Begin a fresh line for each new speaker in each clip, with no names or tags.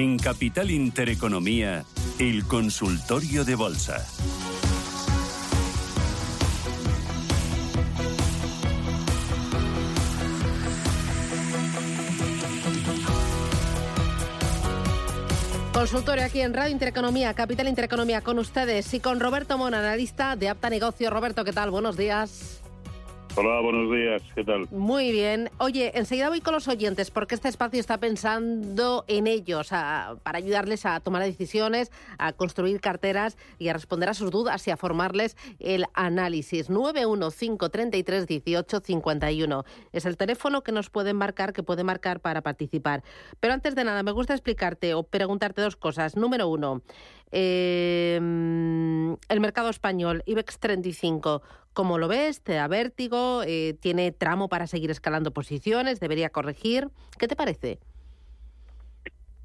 En Capital Intereconomía, el consultorio de bolsa.
Consultorio aquí en Radio Intereconomía, Capital Intereconomía, con ustedes y con Roberto Mon, analista de Apta Negocio. Roberto, ¿qué tal? Buenos días.
Hola, buenos días, ¿qué tal?
Muy bien. Oye, enseguida voy con los oyentes porque este espacio está pensando en ellos para ayudarles a tomar decisiones, a construir carteras y a responder a sus dudas y a formarles el análisis. 915331851 es el teléfono que nos pueden marcar, que puede marcar para participar. Pero antes de nada, me gusta explicarte o preguntarte dos cosas. Número uno, eh, el mercado español, IBEX 35, ¿cómo lo ves? ¿Te da vértigo? Eh, ¿Tiene tramo para seguir escalando posiciones? ¿Debería corregir? ¿Qué te parece?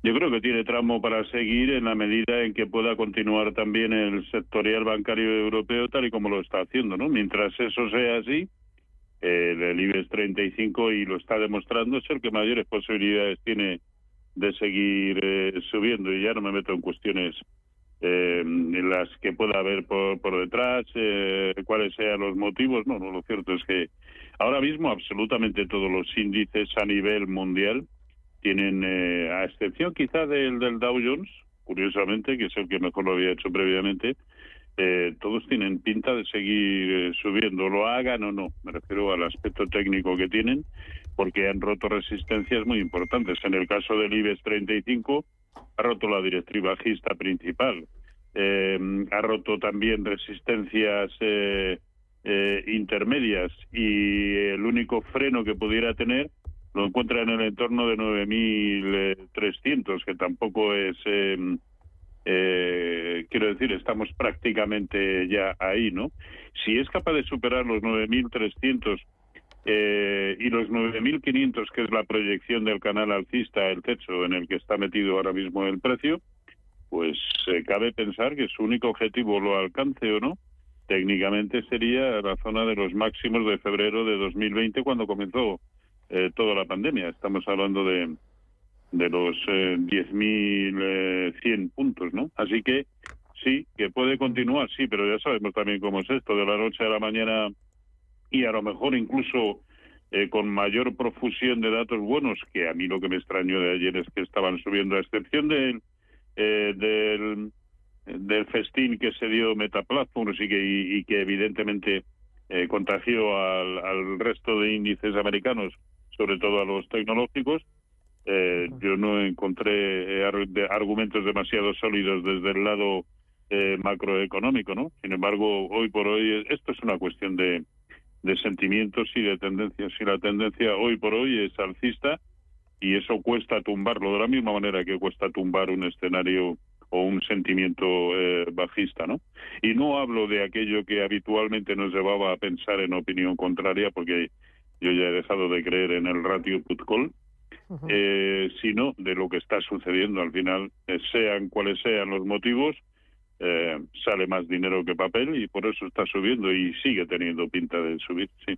Yo creo que tiene tramo para seguir en la medida en que pueda continuar también el sectorial bancario europeo tal y como lo está haciendo, ¿no? Mientras eso sea así, el IBEX 35 y lo está demostrando es el que mayores posibilidades tiene de seguir eh, subiendo y ya no me meto en cuestiones eh, las que pueda haber por, por detrás, eh, cuáles sean los motivos. No, no, lo cierto es que ahora mismo absolutamente todos los índices a nivel mundial tienen, eh, a excepción quizá del, del Dow Jones, curiosamente, que es el que mejor lo había hecho previamente, eh, todos tienen pinta de seguir eh, subiendo, lo hagan o no. Me refiero al aspecto técnico que tienen, porque han roto resistencias muy importantes. En el caso del IBEX 35, ha roto la directriz bajista principal, eh, ha roto también resistencias eh, eh, intermedias y el único freno que pudiera tener lo encuentra en el entorno de 9.300, que tampoco es, quiero decir, estamos prácticamente ya ahí, ¿no? Si es capaz de superar los 9.300 eh, y los 9.500, que es la proyección del canal alcista, el techo en el que está metido ahora mismo el precio, pues eh, cabe pensar que su único objetivo lo alcance o no, técnicamente sería la zona de los máximos de febrero de 2020 cuando comenzó eh, toda la pandemia. Estamos hablando de, de los 10.100 puntos, ¿no? Así que sí, que puede continuar, sí, pero ya sabemos también cómo es esto, de la noche a la mañana y a lo mejor incluso eh, con mayor profusión de datos buenos, que a mí lo que me extrañó de ayer es que estaban subiendo, a excepción del, eh, del, del festín que se dio Metaplatforms y que, y, que evidentemente eh, contagió al, al, resto de índices americanos, sobre todo a los tecnológicos. Eh, yo no encontré argumentos demasiado sólidos desde el lado macroeconómico, ¿no? Sin embargo, hoy por hoy esto es una cuestión de, de sentimientos y de tendencias. Y la tendencia hoy por hoy es alcista y eso cuesta tumbarlo de la misma manera que cuesta tumbar un escenario o un sentimiento eh, bajista, ¿no? Y no hablo de aquello que habitualmente nos llevaba a pensar en opinión contraria, porque yo ya he dejado de creer en el ratio put-call, eh, sino de lo que está sucediendo al final, eh, sean cuales sean los motivos, eh, sale más dinero que papel y por eso está subiendo y sigue teniendo pinta de subir. Sí.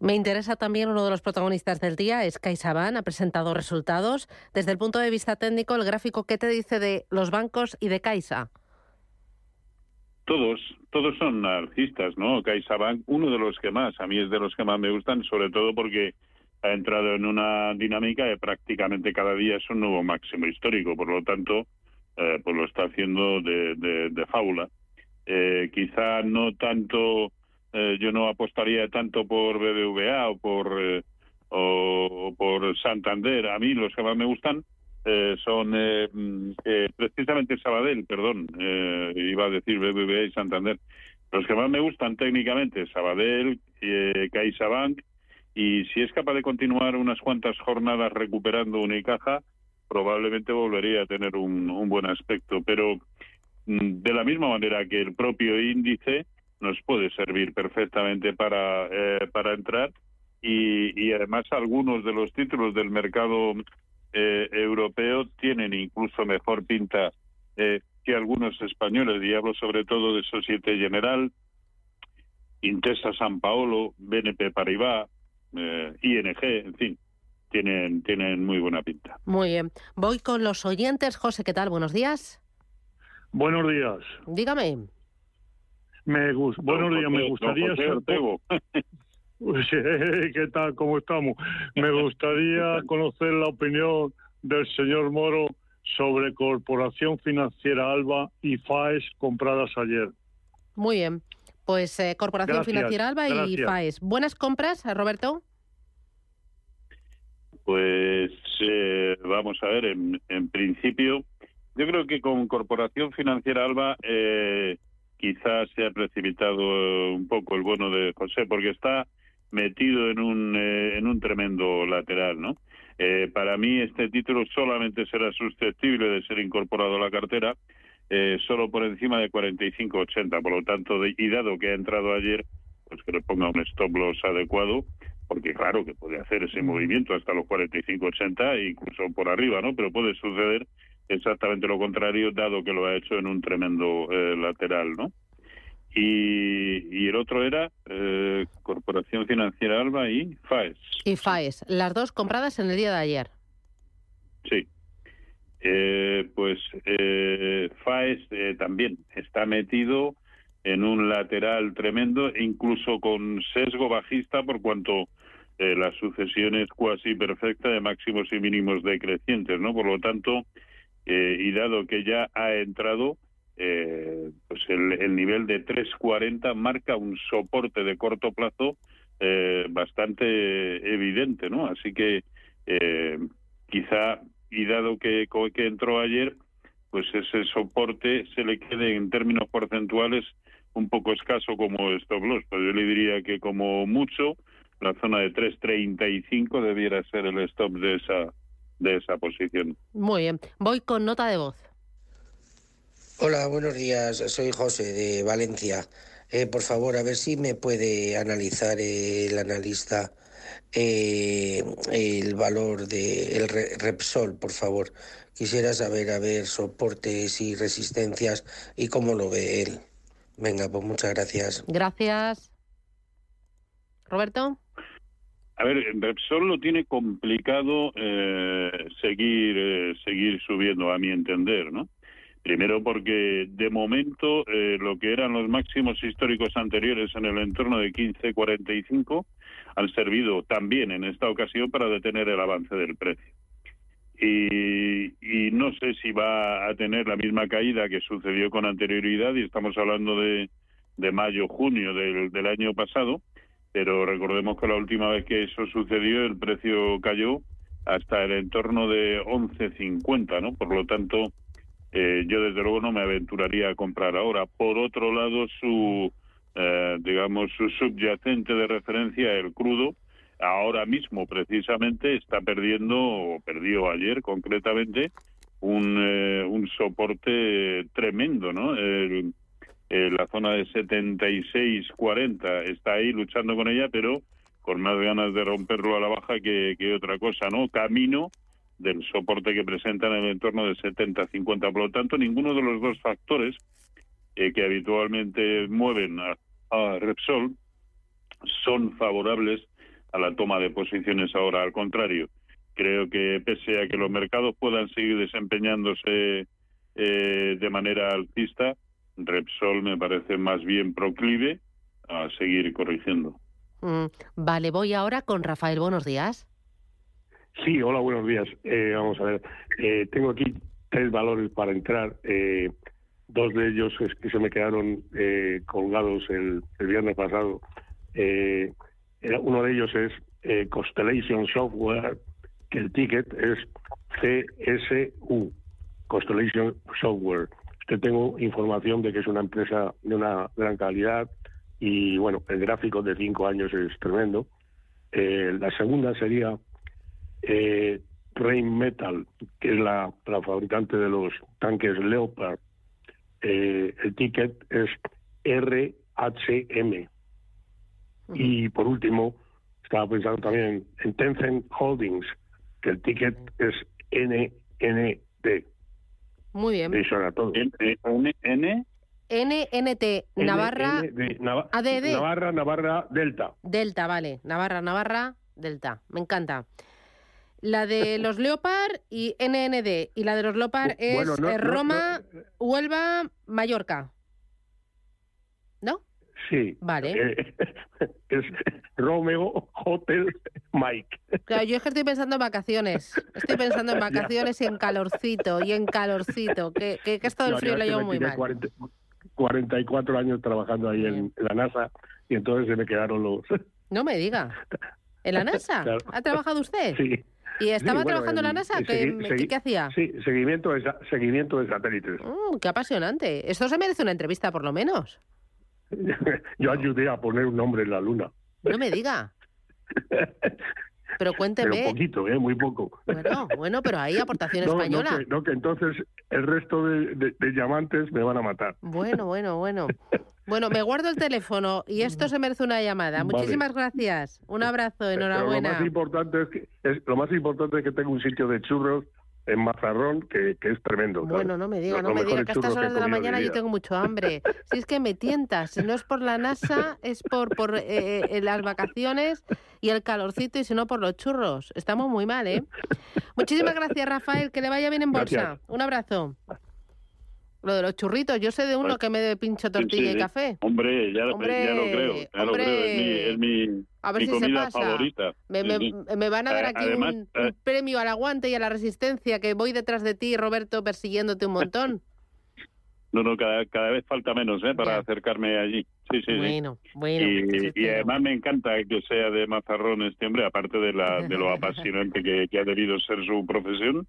Me interesa también uno de los protagonistas del día, es CaixaBank, ha presentado resultados. Desde el punto de vista técnico, el gráfico, ¿qué te dice de los bancos y de Caixa?
Todos, todos son alcistas, ¿no? CaixaBank, uno de los que más, a mí es de los que más me gustan, sobre todo porque ha entrado en una dinámica de prácticamente cada día es un nuevo máximo histórico, por lo tanto, eh, pues lo está haciendo de, de, fábula. Eh, quizá no tanto, eh, yo no apostaría tanto por BBVA o por, o, por Santander. A mí los que más me gustan son mm, precisamente Sabadell, perdón, iba a decir BBVA y Santander. Los que más me gustan técnicamente, Sabadell, CaixaBank, y si es capaz de continuar unas cuantas jornadas recuperando Unicaja, probablemente volvería a tener un, buen aspecto. Pero mm, de la misma manera que el propio índice nos puede servir perfectamente para, eh, para entrar y, además algunos de los títulos del mercado eh, europeo tienen incluso mejor pinta eh, que algunos españoles y hablo sobre todo de Societe General, Intesa San Paolo, BNP Paribas, ING, en fin tienen, tienen muy buena pinta.
Muy bien. Voy con los oyentes. José, ¿qué tal? Buenos días.
Buenos días.
Dígame.
Me buenos días, me gustaría ¿Qué tal? ¿Cómo estamos? Me gustaría conocer la opinión del señor Moro sobre Corporación Financiera Alba y FAES compradas ayer.
Muy bien. Pues eh, Corporación Financiera Alba y FAES. ¿Buenas compras, Roberto?
Pues eh, vamos a ver, en, principio, yo creo que con Corporación Financiera Alba eh, quizás se ha precipitado un poco el bono de José, porque está metido en un, eh, en un tremendo lateral, ¿no? Eh, para mí este título solamente será susceptible de ser incorporado a la cartera eh, solo por encima de 45.80, por lo tanto, y dado que ha entrado ayer, pues que le ponga un stop loss adecuado, porque claro que puede hacer ese movimiento hasta los 45.80 e incluso por arriba, ¿no? Pero puede suceder exactamente lo contrario, dado que lo ha hecho en un tremendo lateral, ¿no? Y, el otro era eh, Corporación Financiera Alba y FAES.
Y FAES, las dos compradas en el día de ayer.
Sí. Eh, pues eh, FAES eh, también está metido en un lateral tremendo, incluso con sesgo bajista por cuanto la sucesión es cuasi perfecta de máximos y mínimos decrecientes, ¿no? Por lo tanto, y dado que ya ha entrado eh, pues el, nivel de 340 marca un soporte de corto plazo eh, bastante evidente, ¿no? Así que eh, quizá, y dado que, que entró ayer, pues ese soporte se le quede en términos porcentuales un poco escaso como stop loss. Pues yo le diría que como mucho la zona de 3.35 debiera ser el stop de esa de esa posición.
Muy bien. Voy con nota de voz.
Hola, buenos días. Soy José de Valencia. Eh, por favor, a ver si me puede analizar el analista eh, el valor del de Repsol, por favor. Quisiera saber, a ver, soportes y resistencias y cómo lo ve él. Venga, pues muchas gracias.
Gracias. Roberto.
A ver, Repsol lo tiene complicado eh, seguir seguir subiendo, a mi entender, ¿no? Primero porque de momento eh, lo que eran los máximos históricos anteriores en el entorno de 15.45 han servido también en esta ocasión para detener el avance del precio. Y, no sé si va a tener la misma caída que sucedió con anterioridad y estamos hablando de, de mayo, junio del, del año pasado, pero recordemos que la última vez que eso sucedió el precio cayó hasta el entorno de 11.50, ¿no? Por lo tanto, eh, yo desde luego no me aventuraría a comprar ahora. Por otro lado, su, eh, digamos, su subyacente de referencia, el crudo, ahora mismo precisamente está perdiendo, o perdió ayer concretamente, un, eh, un soporte tremendo, ¿no? La zona de 76-40 está ahí luchando con ella, pero con más ganas de romperlo a la baja que, que otra cosa, ¿no? Camino del soporte que presentan en el entorno de 70-50. Por lo tanto, ninguno de los dos factores eh, que habitualmente mueven a, Repsol son favorables a la toma de posiciones ahora. Al contrario, creo que pese a que los mercados puedan seguir desempeñándose eh, de manera alcista, Repsol me parece más bien proclive a seguir corrigiendo.
Mm, vale, voy ahora con Rafael. Buenos días.
Sí, hola, buenos días. Eh, vamos a ver, eh, tengo aquí tres valores para entrar. Eh, dos de ellos es que se me quedaron colgados el, viernes pasado. uno de ellos es Constellation Software, que el ticket es CSU, Constellation Software. Usted tengo información de que es una empresa de una gran calidad y, bueno, el gráfico de cinco años es tremendo. la segunda sería eh, Rain Metal, que es la, fabricante de los tanques Leopard. Eh, el ticket es RHM. Y por último, estaba pensando también en Tencent Holdings, que el ticket es NND.
Muy bien.
N, N,
NNT, Navarra, ADD.
Navarra, Navarra, Delta.
Delta, vale. Navarra, Navarra, Delta. Me encanta. la de los Leopard y NND. Y la de los Leopard es
Bueno, no-
eh,
no-
Roma,
no-
Huelva, Mallorca. ¿No?
Sí.
Vale.
Eh, es Romeo Hotel Mike.
Claro, yo es que estoy pensando en vacaciones. Estoy pensando en vacaciones y en calorcito, y en calorcito. Que, que, que esto del
No,
frío lo llevo muy mal.
40 44 años trabajando ahí en, la NASA y entonces se me quedaron los...
No me diga. ¿En la NASA?
Claro.
¿Ha trabajado usted?
Sí.
¿Y estaba
Sí, bueno,
trabajando en la NASA? ¿Qué, qué- hacía?
Sí, seguimiento de, seguimiento de satélites.
Mm, qué apasionante. Esto se merece una entrevista, por lo menos.
Yo ayudé a poner un nombre en la luna.
No me diga. Pero
Pero
cuénteme.
poquito, ¿eh? Muy poco.
Bueno, bueno, pero hay aportación
No, no
española.
que, no, que entonces el resto de, de- de llamantes me van a matar.
Bueno, bueno, bueno. Bueno, me guardo el teléfono y esto se merece una llamada.
Vale.
Muchísimas gracias. Un abrazo,
Pero lo más
enhorabuena.
importante es que es, lo más importante es que tengo un sitio de churros en Mazarrón que, que es tremendo.
Bueno, no me diga, no me diga que a estas horas de la mañana yo tengo mucho hambre. Si es que me tientas, si no es por la NASA, es por, por eh, eh, las vacaciones y el calorcito y si no por los churros. Estamos muy mal, ¿eh? Muchísimas gracias, Rafael, que le vaya bien en bolsa.
Gracias.
Un abrazo. Lo de los churritos, yo sé de uno que me pincho tortilla
Sí, sí,
y café.
Hombre, ya,
Hombre,
ya lo creo, ya lo
hombre.
creo, es mi, es mi,
A ver
mi
si se
comida
pasa.
favorita.
Me,
Sí,
me- me van a dar aquí
además,
un, un premio al aguante y a la resistencia, que voy detrás de ti, Roberto, persiguiéndote un montón.
No, no, cada, cada vez falta menos ¿eh? para
Ya.
acercarme allí. Sí, sí, sí.
Bueno, bueno.
Y, además me encanta que sea de Mazarrón este hombre, aparte de, la, de lo apasionante que, que ha debido ser su profesión,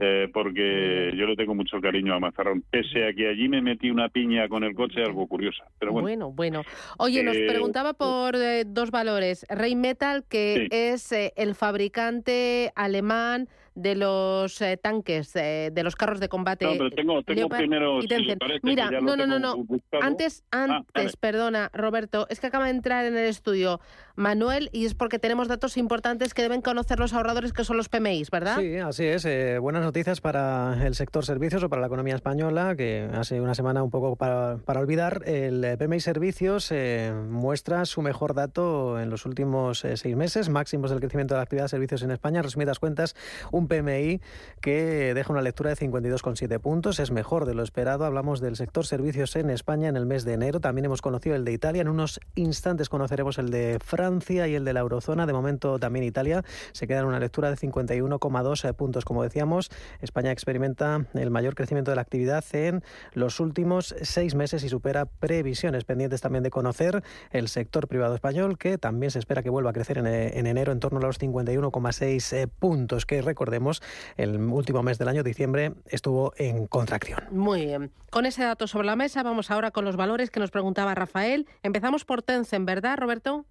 eh, porque yo le tengo mucho cariño a Mazarrón. Pese a que allí me metí una piña con el coche, algo curiosa. Pero bueno,
Bueno, bueno. Oye, nos
Eh,
preguntaba por eh, dos valores. Rheinmetall, que
Sí.
es el fabricante alemán de los eh, tanques, eh, de los carros de combate.
no, pero tengo, tengo
Leopard
primero, si parece,
Mira,
que
no, no, no, no. Antes, antes,
dale.
Perdona, Roberto, es que acaba de entrar en el estudio Manuel y es porque tenemos datos importantes que deben conocer los ahorradores, que son los PMIs, ¿verdad?
Sí, así es. Eh, buenas noticias para el sector servicios o para la economía española, que hace una semana un poco para, olvidar. El eh, PMI Servicios eh, muestra su mejor dato en los últimos seis meses, máximos del crecimiento de la actividad de servicios en España. Resumidas cuentas, un PMI que deja una lectura de 52,7 puntos. Es mejor de lo esperado. Hablamos del sector servicios en España en el mes de enero. También hemos conocido el de Italia. En unos instantes conoceremos el de Francia y el de la eurozona. De momento también Italia se queda en una lectura de 51,2 puntos. Como decíamos, España experimenta el mayor crecimiento de la actividad en los últimos seis meses y supera previsiones pendientes también de conocer el sector privado español, que también se espera que vuelva a crecer en, eh, en enero en torno a los 51,6 eh, puntos, que recordemos, el último mes del año, diciembre, estuvo en contracción.
Muy bien. Con ese dato sobre la mesa, vamos ahora con los valores que nos preguntaba Rafael. Empezamos por Tencent, ¿verdad, Roberto?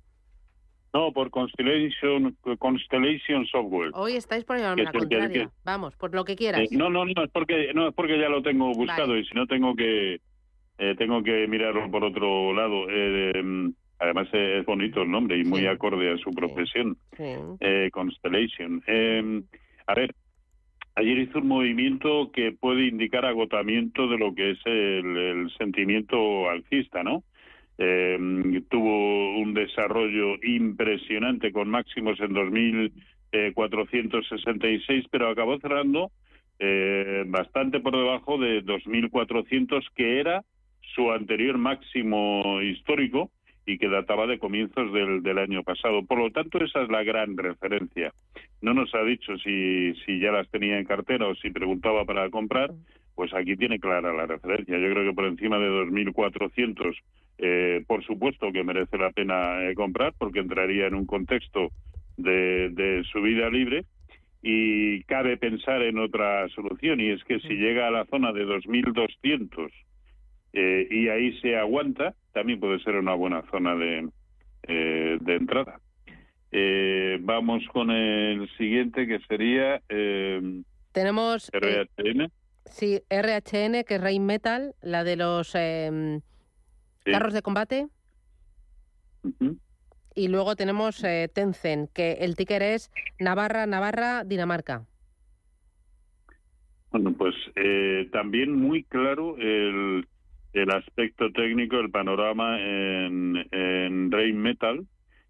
No, por Constellation, Constellation Software.
Hoy estáis por llevarme la contraria.
que-
Vamos, por lo que quieras.
Eh, no, no, no, es porque, no, es porque ya lo tengo buscado
Vale.
y si no tengo que eh, tengo que mirarlo por otro lado. Eh, mm, además es bonito el nombre y muy
Sí.
acorde a su profesión.
Sí.
eh, Constellation. Eh, a ver, ayer hizo un movimiento que puede indicar agotamiento de lo que es el, el sentimiento alcista, ¿no? Eh, tuvo un desarrollo impresionante con máximos en 2.466, pero acabó cerrando eh, bastante por debajo de 2.400, que era su anterior máximo histórico y que databa de comienzos del, del año pasado. Por lo tanto, esa es la gran referencia. No nos ha dicho si, si ya las tenía en cartera o si preguntaba para comprar, pues aquí tiene clara la referencia. Yo creo que por encima de 2.400, eh, por supuesto que merece la pena eh, comprar, porque entraría en un contexto de, de subida libre. Y cabe pensar en otra solución, y es que si llega a la zona de 2.200 eh, y ahí se aguanta, también puede ser una buena zona de, eh, de entrada. Eh, vamos con el siguiente que sería eh,
Tenemos eh,
RHN.
sí, RHN, que es Rheinmetall, la de los eh,
Sí.
carros de combate. Y luego tenemos eh, Tencent, que el ticker es Navarra, Navarra, Dinamarca.
Bueno, pues eh, también muy claro el, el aspecto técnico, el panorama en, en Rheinmetall,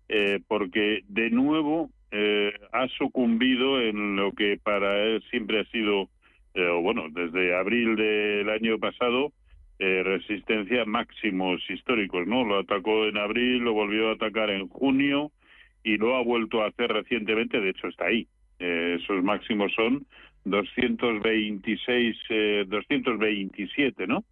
eh, porque de nuevo eh, ha sucumbido en lo que para él siempre ha sido, eh, bueno, desde abril del año pasado, eh, resistencia máximos históricos, ¿no? Lo atacó en abril, lo volvió a atacar en junio y lo ha vuelto a hacer recientemente, de hecho está ahí. esos máximos son 226, 227, ¿no?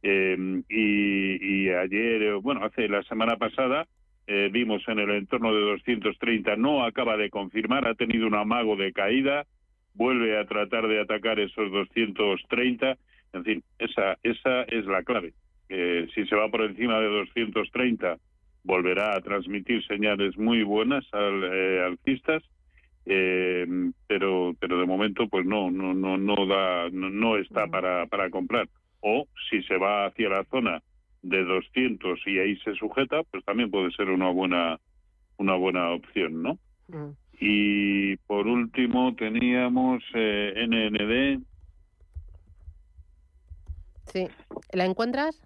y, y ayer, bueno, hace la semana pasada, eh, vimos en el entorno de 230, no acaba de confirmar, ha tenido un amago de caída, vuelve a tratar de atacar esos 230, en fin, esa, esa es la clave. Eh, si se va por encima de 230, volverá a transmitir señales muy buenas al, eh, alcistas, eh, pero pero de momento pues no no no no da no, está para para comprar o si se va hacia la zona de 200 y ahí se sujeta, pues también puede ser una buena una buena opción, ¿no? Mm. Y por último teníamos eh, NND.
Sí. ¿La encuentras?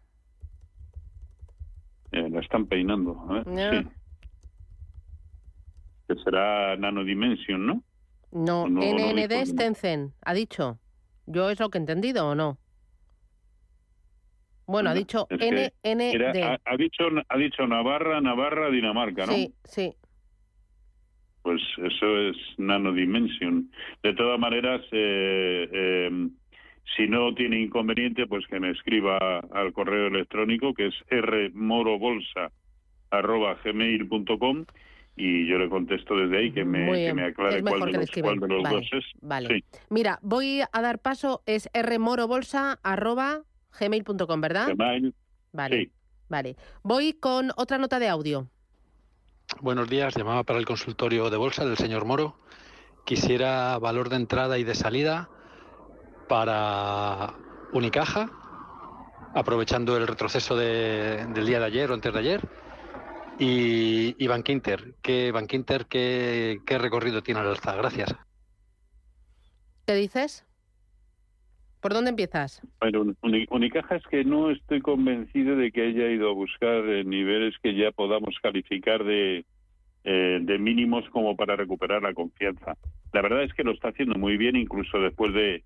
Eh, la están peinando. Sí. Que será Nano Dimension, ¿no?
No, NND es Tencent, ha dicho. ¿Yo es lo que he entendido o no? Bueno, ha dicho NND.
ha, dicho, ha dicho Navarra, Navarra, Dinamarca, ¿no?
Sí, sí.
Pues eso es Nano Dimension. De todas maneras, eh, eh, si no tiene inconveniente, pues que me escriba al correo electrónico que es rmorobolsa.gmail.com y yo le contesto desde ahí que me, que me aclare cuál de, los, cuál de, los, dos es.
Vale. Mira, voy a dar paso, es rmorobolsa gmail.com, ¿verdad?
Gmail.
Vale. Vale. Voy con otra nota de audio.
Buenos días, llamaba para el consultorio de bolsa del señor Moro. Quisiera valor de entrada y de salida para Unicaja, aprovechando el retroceso del día de ayer o antes de ayer. Y, y Bankinter, ¿qué, Bankinter qué, qué recorrido tiene al alza? Gracias.
¿Qué dices? ¿Por dónde empiezas?
Bueno, Unicaja es que no estoy convencido de que haya ido a buscar eh, niveles que ya podamos calificar de, eh, de mínimos como para recuperar la confianza. La verdad es que lo está haciendo muy bien, incluso después de,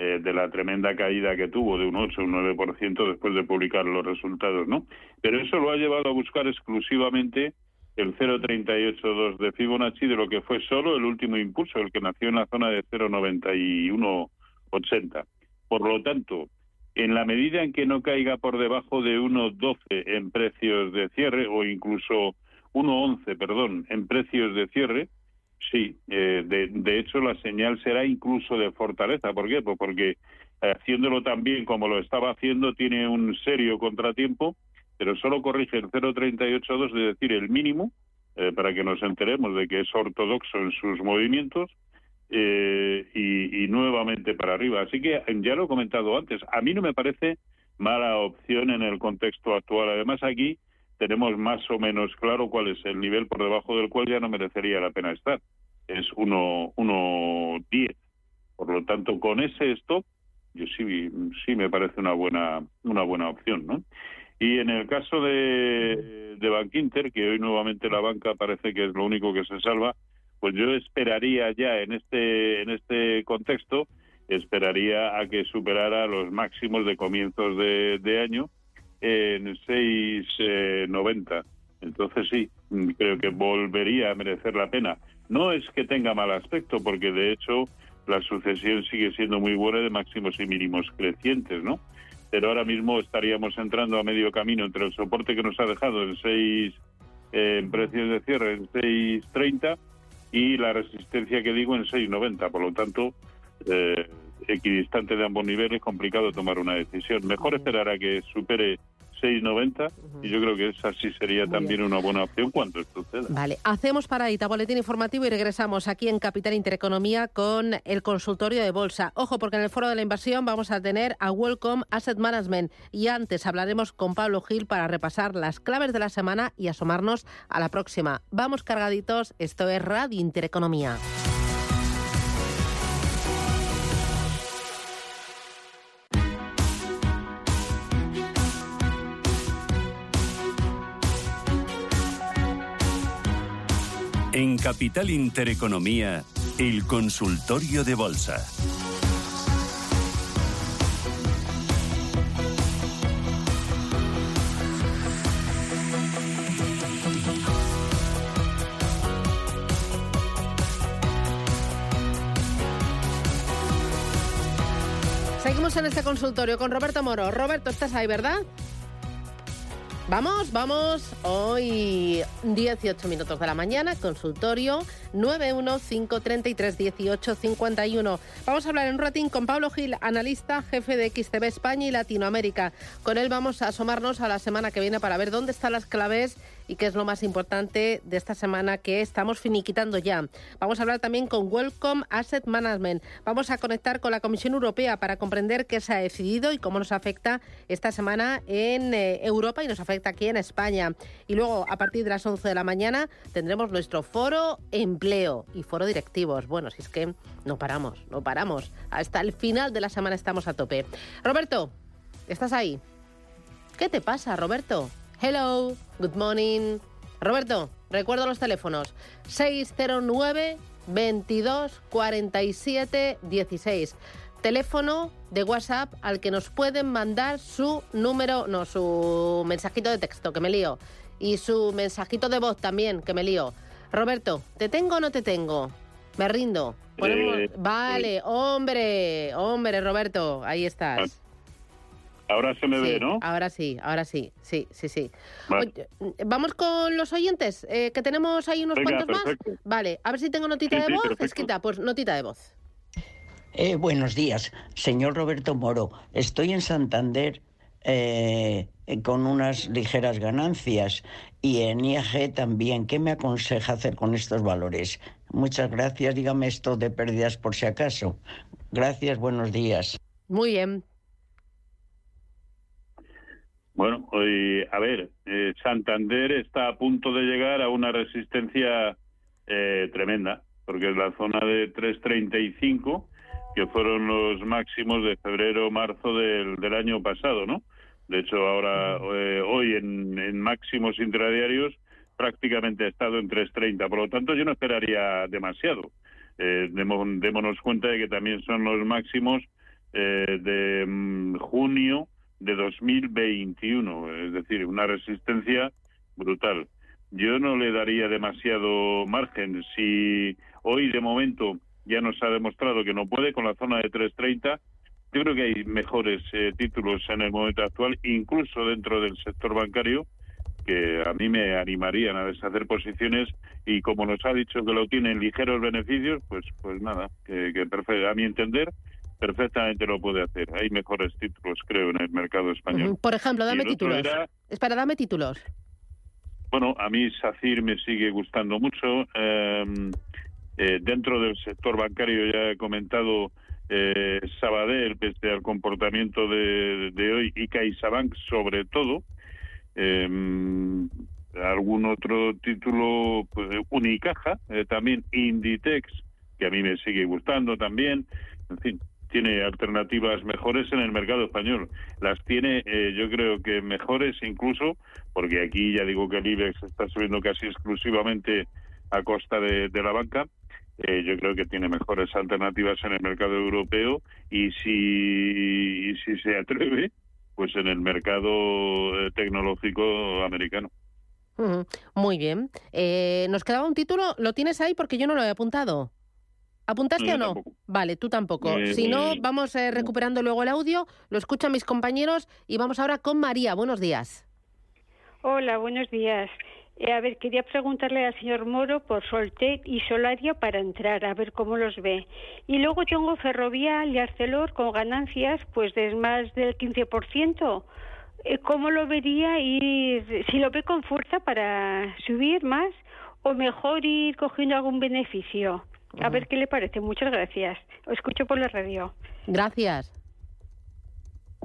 eh, de la tremenda caída que tuvo de un 8 o un 9% después de publicar los resultados, ¿no? Pero eso lo ha llevado a buscar exclusivamente el 0,382 de Fibonacci de lo que fue solo el último impulso, el que nació en la zona de 0,9180. Por lo tanto, en la medida en que no caiga por debajo de 1,12 en precios de cierre o incluso 1,11, perdón, en precios de cierre, sí, eh, de, hecho la señal será incluso de fortaleza. ¿Por qué? Pues porque eh, haciéndolo tan bien como lo estaba haciendo tiene un serio contratiempo, pero solo corrige el 0,382, es decir, el mínimo, eh, para que nos enteremos de que es ortodoxo en sus movimientos, eh, y, nuevamente para arriba. Así que ya lo he comentado antes, a mí no me parece mala opción en el contexto actual. Además aquí tenemos más o menos claro cuál es el nivel por debajo del cual ya no merecería la pena estar. Es 1.10. Por lo tanto, con ese stop, yo sí, sí me parece una buena, una buena opción, ¿no? Y en el caso de, de Bank Inter, que hoy nuevamente la banca parece que es lo único que se salva, pues yo esperaría ya en este en este contexto esperaría a que superara los máximos de comienzos de, año en 6.90. Eh, Entonces sí, creo que volvería a merecer la pena. No es que tenga mal aspecto, porque de hecho la sucesión sigue siendo muy buena de máximos y mínimos crecientes, ¿no? Pero ahora mismo estaríamos entrando a medio camino entre el soporte que nos ha dejado en 6 eh, en precios de cierre en 6.30 y la resistencia que digo en 6,90. Por lo tanto, eh, equidistante de ambos niveles, complicado tomar una decisión. Mejor esperar a que supere 6,90 y yo creo que esa sí sería también una buena opción cuando esto suceda.
Vale, hacemos paradita, boletín informativo y regresamos aquí en Capital Intereconomía con el consultorio de bolsa. Ojo, porque en el foro de la inversión vamos a tener a Welcome Asset Management y antes hablaremos con Pablo Gil para repasar las claves de la semana y asomarnos a la próxima. Vamos cargaditos, esto es Radio Intereconomía.
En Capital Intereconomía, el consultorio de bolsa.
Seguimos en este consultorio con Roberto Moro. Roberto, estás ahí, ¿verdad? Vamos, vamos. Hoy 18 minutos de la mañana, consultorio 915331851. Vamos a hablar en un ratín con Pablo Gil, analista, jefe de XTB España y Latinoamérica. Con él vamos a asomarnos a la semana que viene para ver dónde están las claves y qué es lo más importante de esta semana que estamos finiquitando ya. Vamos a hablar también con Welcome Asset Management. Vamos a conectar con la Comisión Europea para comprender qué se ha decidido y cómo nos afecta esta semana en eh, Europa y nos afecta aquí en España. Y luego, a partir de las 11 de la mañana, tendremos nuestro foro empleo y foro directivos. Bueno, si es que no paramos, no paramos. Hasta el final de la semana estamos a tope. Roberto, ¿estás ahí? ¿Qué te pasa, Roberto? Hello, good morning. Roberto, recuerdo los teléfonos. 609 22 47 16. Teléfono de WhatsApp al que nos pueden mandar su número, no, su mensajito de texto, que me lío. Y su mensajito de voz también, que me lío. Roberto, ¿te tengo o no te tengo? Me rindo. Ponemos-
Eh,
Vale, hombre, hombre, Roberto, ahí estás.
Ahora se me
Sí,
ve, ¿no?
Ahora sí, ahora sí, sí, sí, sí.
Vale.
Oye, Vamos con los oyentes, eh, que tenemos ahí unos
Venga,
cuantos
perfecto.
más. Vale, a ver si tengo notita
Sí,
de
sí,
voz.
perfecto.
Esquita, pues notita de voz.
Eh, buenos días, señor Roberto Moro. Estoy en Santander eh, eh, con unas ligeras ganancias y en IAG también. ¿Qué me aconseja hacer con estos valores? Muchas gracias. Dígame esto de pérdidas por si acaso. Gracias, buenos días.
Muy bien.
Bueno, hoy, a ver, eh, Santander está a punto de llegar a una resistencia eh, tremenda, porque es la zona de 3.35, que fueron los máximos de febrero-marzo del, del año pasado, ¿no? De hecho, ahora, eh, hoy en, en máximos intradiarios, prácticamente ha estado en 3.30. Por lo tanto, yo no esperaría demasiado. Eh, démonos cuenta de que también son los máximos eh, de mm, junio de 2021, es decir, una resistencia brutal. Yo no le daría demasiado margen. Si hoy de momento ya nos ha demostrado que no puede con la zona de 330, yo creo que hay mejores eh, títulos en el momento actual, incluso dentro del sector bancario, que a mí me animarían a deshacer posiciones y como nos ha dicho que lo tienen ligeros beneficios, pues pues nada, que, que perfe- a mi entender perfectamente lo puede hacer. Hay mejores títulos, creo, en el mercado español.
Por ejemplo, dame títulos.
era-
Espera, dame títulos.
Bueno, a mí SACIR me sigue gustando mucho. Eh, eh, dentro del sector bancario ya he comentado eh, Sabadell, pese al comportamiento de, de hoy, y CaixaBank sobre todo. Eh, algún otro título, pues, Unicaja, eh, también Inditex, que a mí me sigue gustando también. En fin, tiene alternativas mejores en el mercado español. Las tiene, eh, yo creo que mejores incluso, porque aquí ya digo que el IBEX está subiendo casi exclusivamente a costa de, la banca. Eh, yo creo que tiene mejores alternativas en el mercado europeo y si, se atreve, pues en el mercado eh, tecnológico americano.
Muy bien. Eh, nos quedaba un título. ¿Lo tienes ahí? Porque yo no lo he apuntado. ¿Apuntaste
No,
o no?
tampoco.
Vale, tú tampoco.
Eh,
si no,
eh,
vamos eh, recuperando luego el audio. Lo escuchan mis compañeros y vamos ahora con María. Buenos días.
Hola, buenos días. Eh, a ver, quería preguntarle al señor Moro por Soltec y Solaria para entrar, a ver cómo los ve. Y luego tengo Ferrovial y Arcelor con ganancias pues de más del 15%. Eh, ¿Cómo lo vería y si lo ve con fuerza para subir más o mejor ir cogiendo algún beneficio? A ver qué le parece. Muchas gracias. Os escucho por la radio.
Gracias.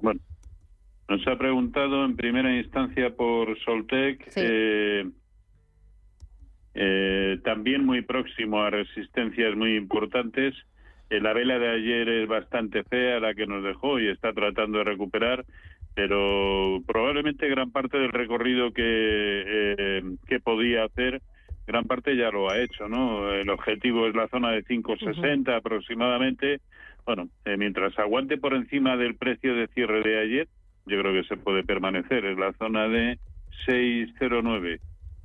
Bueno, nos ha preguntado en primera instancia por Soltec,
Sí.
eh, eh, también muy próximo a resistencias muy importantes. Eh, la vela de ayer es bastante fea, la que nos dejó y está tratando de recuperar, pero probablemente gran parte del recorrido que, eh, que podía hacer gran parte ya lo ha hecho, ¿no? El objetivo es la zona de 5.60 aproximadamente. Bueno, eh, mientras aguante por encima del precio de cierre de ayer, yo creo que se puede permanecer. Es la zona de 6.09,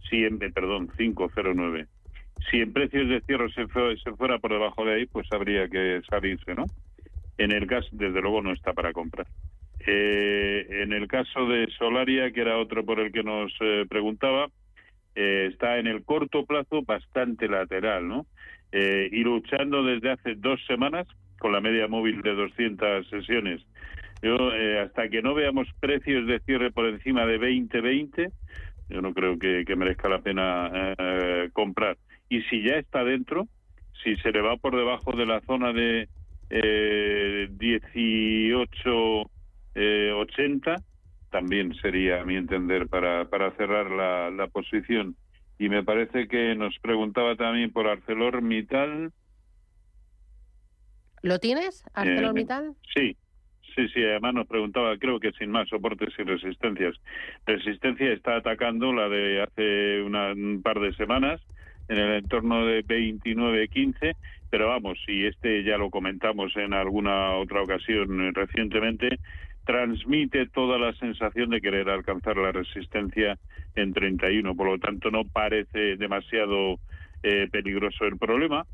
si en, perdón, 5.09. Si en precios de cierre se, se fuera por debajo de ahí, pues habría que salirse, ¿no? En el caso, desde luego, no está para comprar. Eh, en el caso de Solaria, que era otro por el que nos eh, preguntaba, eh, está en el corto plazo bastante lateral, ¿no? y luchando desde hace dos semanas con la media móvil de 200 sesiones. Yo, hasta que no veamos precios de cierre por encima de 20-20, yo no creo que, merezca la pena comprar. Y si ya está dentro, si se le va por debajo de la zona de eh, 18 eh, 80 también sería a mi entender para, para cerrar la, la posición y me parece que nos preguntaba también por ArcelorMittal
¿Lo tienes, ArcelorMittal?
Eh, sí, sí, sí. Además nos preguntaba, creo que sin más soportes y resistencias. Resistencia está atacando la de hace una, un par de semanas en el entorno de 29-15 pero vamos, y este ya lo comentamos en alguna otra ocasión recientemente, transmite toda la sensación de querer alcanzar la resistencia en 31, por lo tanto no parece demasiado eh, peligroso el problema.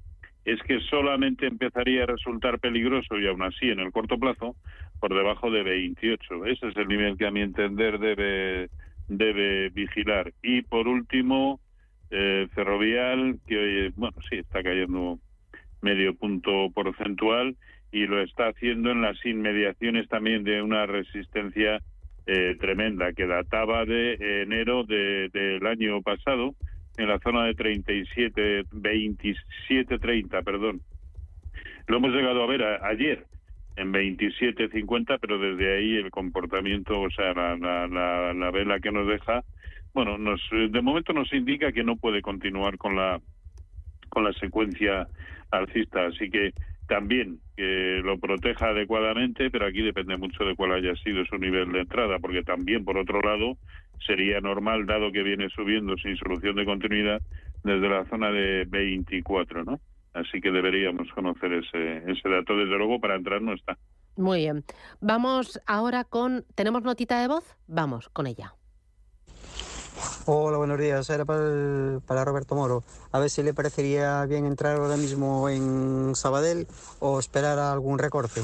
Es que solamente empezaría a resultar peligroso y aún así en el corto plazo por debajo de 28. Ese es el nivel que a mi entender debe debe vigilar. Y por último, eh, Ferrovial, que hoy, bueno, sí, está cayendo medio punto porcentual y lo está haciendo en las inmediaciones también de una resistencia eh, tremenda que databa de enero del año pasado en la zona de 37, 27, 30, perdón. Lo hemos llegado a ver ayer en 27.50, pero desde ahí el comportamiento, o sea, la, la, la, vela que nos deja, bueno, nos de momento nos indica que no puede continuar con la con la secuencia alcista. Así que también que lo proteja adecuadamente, pero aquí depende mucho de cuál haya sido su nivel de entrada, porque también, por otro lado, sería normal, dado que viene subiendo sin solución de continuidad, desde la zona de 24, ¿no? Así que deberíamos conocer ese, ese dato, desde luego, para entrar no está.
Muy bien. Vamos ahora con... ¿Tenemos notita de voz? Vamos con ella.
Hola, buenos días. Era para, para, Roberto Moro. A ver si le parecería bien entrar ahora mismo en Sabadell o esperar a algún recorte.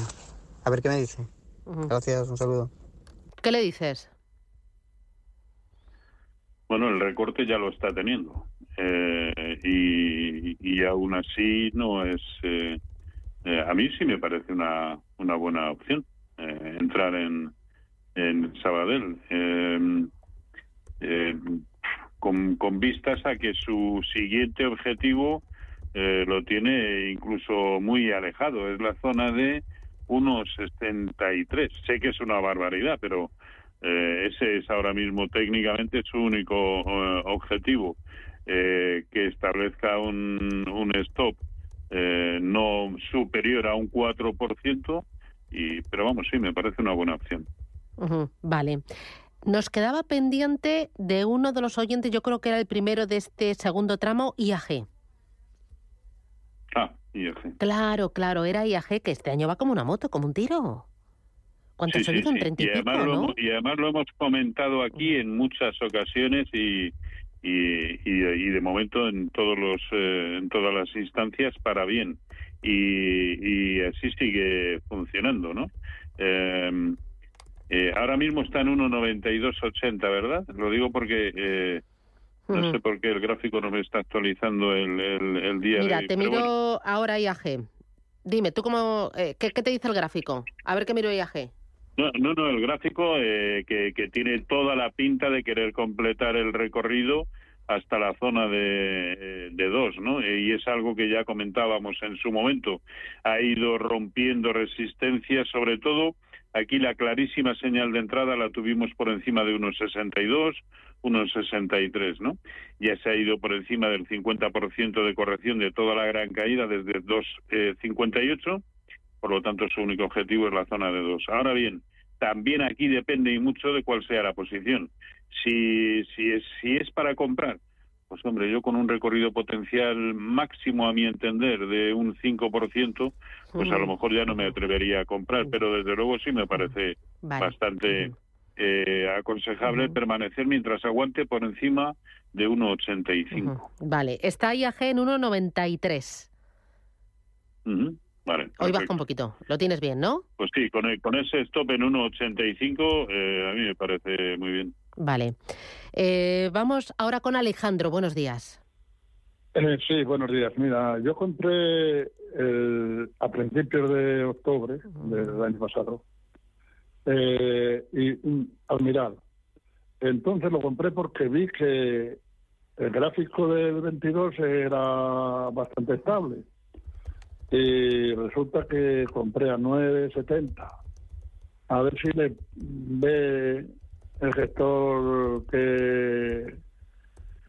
A ver qué me dice. Gracias, un saludo.
¿Qué le dices?
Bueno, el recorte ya lo está teniendo. Eh, y, y, aún así no es... Eh, eh, a mí sí me parece una, una buena opción entrar en, en Sabadell. Eh, con, con, vistas a que su siguiente objetivo eh, lo tiene incluso muy alejado, es la zona de 1,63. Sé que es una barbaridad, pero eh, ese es ahora mismo técnicamente su único objetivo, que establezca un, un stop no superior a un 4%, y, pero vamos, sí, me parece una buena opción.
vale. Nos quedaba pendiente de uno de los oyentes, yo creo que era el primero de este segundo tramo, IAG.
Ah, IAG.
Claro, claro, era IAG, que este año va como una moto, como un tiro. ¿Cuánto ha subido? En 30 y,
además
lo,
y además lo hemos comentado aquí en muchas ocasiones y, y, y, de momento en todos los eh, en todas las instancias para bien y, y así sigue funcionando no eh, eh, ahora mismo está en 1.9280, ¿verdad? Lo digo porque eh, no sé por qué el gráfico no me está actualizando el, el, día
Mira,
de
te miro ahora IAG. Dime, ¿tú cómo, eh, ¿qué, te dice el gráfico? A ver qué miro IAG.
No, no, no el gráfico que, que tiene toda la pinta de querer completar el recorrido hasta la zona de, de dos, ¿no? Y es algo que ya comentábamos en su momento. Ha ido rompiendo resistencia, sobre todo Aquí la clarísima señal de entrada la tuvimos por encima de unos 62, unos 63, ¿no? Ya se ha ido por encima del 50% de corrección de toda la gran caída desde 2,58, eh, por lo tanto su único objetivo es la zona de 2. Ahora bien, también aquí depende y mucho de cuál sea la posición. Si, si, es, si es para comprar pues hombre, yo con un recorrido potencial máximo a mi entender de un 5%, pues a lo mejor ya no me atrevería a comprar, pero desde luego sí me parece bastante eh, aconsejable permanecer mientras aguante por encima de 1,85.
Vale, está IAG en 1,93.
Vale,
Hoy baja un poquito. Lo tienes bien, ¿no?
Pues sí, con, con ese stop en 1,85 eh, a mí me parece muy bien.
Vale. Eh, vamos ahora con Alejandro. Buenos días.
Eh, sí, buenos días. Mira, yo compré a principios de octubre del año pasado eh, y Almiral. Entonces lo compré porque vi que el gráfico del 22 era bastante estable y resulta que compré a 9.70. A ver si le ve el gestor que,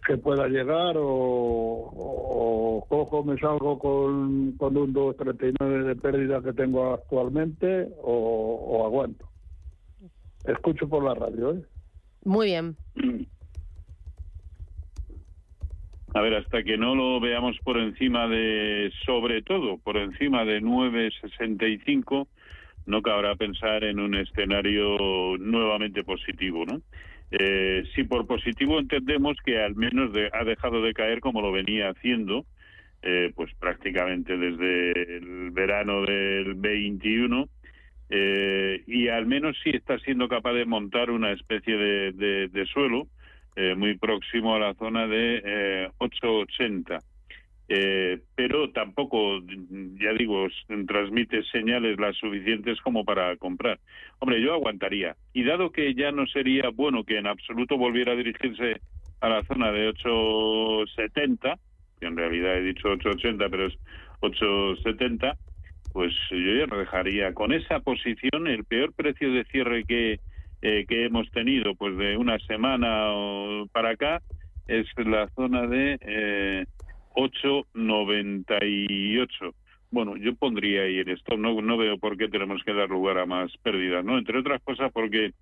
que pueda llegar o, cojo, me salgo con, con un 2.39 de pérdida que tengo actualmente o, aguanto. Escucho por la radio. ¿eh?
Muy bien.
A ver, hasta que no lo veamos por encima de, sobre todo, por encima de 9.65, no cabrá pensar en un escenario nuevamente positivo, ¿no? Eh, si por positivo entendemos que al menos ha dejado de caer como lo venía haciendo, eh, pues prácticamente desde el verano del 21, eh, y al menos sí está siendo capaz de montar una especie de, suelo muy próximo a la zona de 880. Eh, pero tampoco, ya digo, transmite señales las suficientes como para comprar. Hombre, yo aguantaría. Y dado que ya no sería bueno que en absoluto volviera a dirigirse a la zona de 870, que en realidad he dicho 880, pero es 870, pues yo ya no dejaría con esa posición el peor precio de cierre que, eh, que hemos tenido, pues de una semana para acá, es la zona de eh, 8,98. Bueno, yo pondría ahí en esto, no, no veo por qué tenemos que dar lugar a más pérdidas, ¿no? Entre otras cosas porque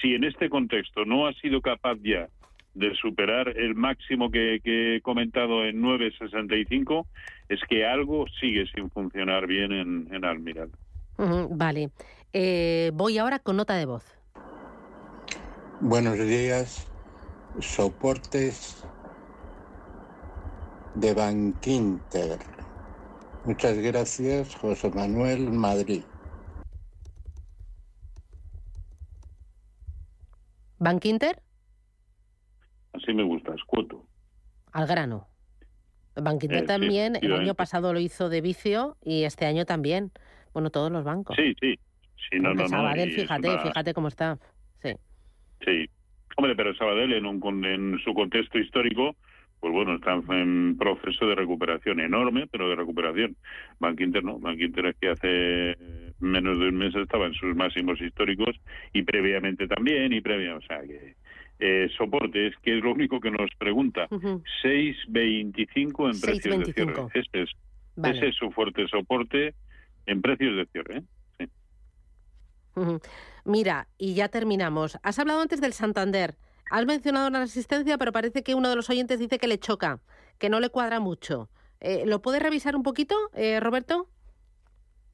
si en este contexto no ha sido capaz ya de superar el máximo que, he comentado en 9.65, es que algo sigue sin funcionar bien en, en Almiral.
vale. Eh, voy ahora con nota de voz.
Buenos días. Soportes de Banquinter. Muchas gracias, José Manuel Madrid.
¿Banquinter?
Así me gusta, escuto.
Al grano. Banquinter eh, también, el año pasado lo hizo de vicio y este año también. Bueno, todos los bancos.
Sí, sí. sí no, no,
Sabadell, fíjate, fíjate cómo está. Sí.
Sí. Hombre, pero Sabadell en, un, en su contexto histórico pues bueno, están en proceso de recuperación enorme, pero de recuperación. Bankinter no, Bankinter es que hace menos de un mes estaba en sus máximos históricos y previamente también, y previa, o sea que eh, soportes, que es lo único que nos pregunta. 6.25 en precios de cierre. Ese es, ese es su fuerte soporte en precios de cierre. ¿eh?
Mira, y ya terminamos. Has hablado antes del Santander. Has mencionado una resistencia, pero parece que uno de los oyentes dice que le choca, que no le cuadra mucho. Eh, ¿Lo puedes revisar un poquito, eh, Roberto?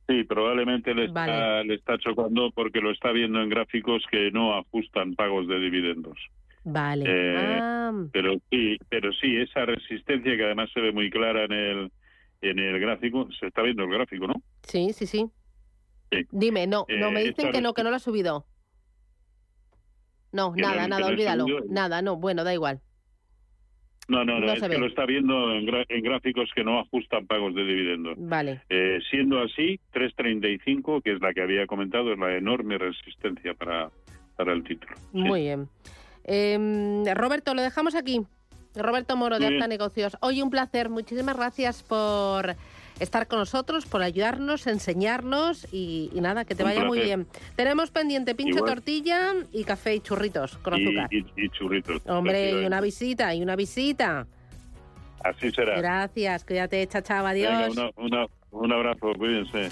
Sí, probablemente le está, le está chocando porque lo está viendo en gráficos que no ajustan pagos de dividendos.
Vale.
Eh, ah. Pero sí, pero sí, esa resistencia que además se ve muy clara en el en el gráfico, se está viendo el gráfico, ¿no?
Sí, sí, sí. Dime, no, no me dicen que no, que no lo ha subido. No, nada, nada, olvídalo. Nada, no, bueno, da igual.
No, no, no, es que lo está viendo en, gráficos que no ajustan pagos de dividendos.
Vale.
Eh, siendo así, 3.35, que es la que había comentado, es la enorme resistencia para, para el título.
Muy bien. Em, Roberto, lo dejamos aquí. Roberto Moro, de Alta Negocios. Hoy un placer. Muchísimas gracias por estar con nosotros, por ayudarnos, enseñarnos y, nada, que te vaya muy bien. Tenemos pendiente pincho tortilla y café y churritos con azúcar.
Y, churritos.
Hombre, y una visita, y una visita.
Así será.
Gracias, cuídate, chao, adiós.
un abrazo, cuídense.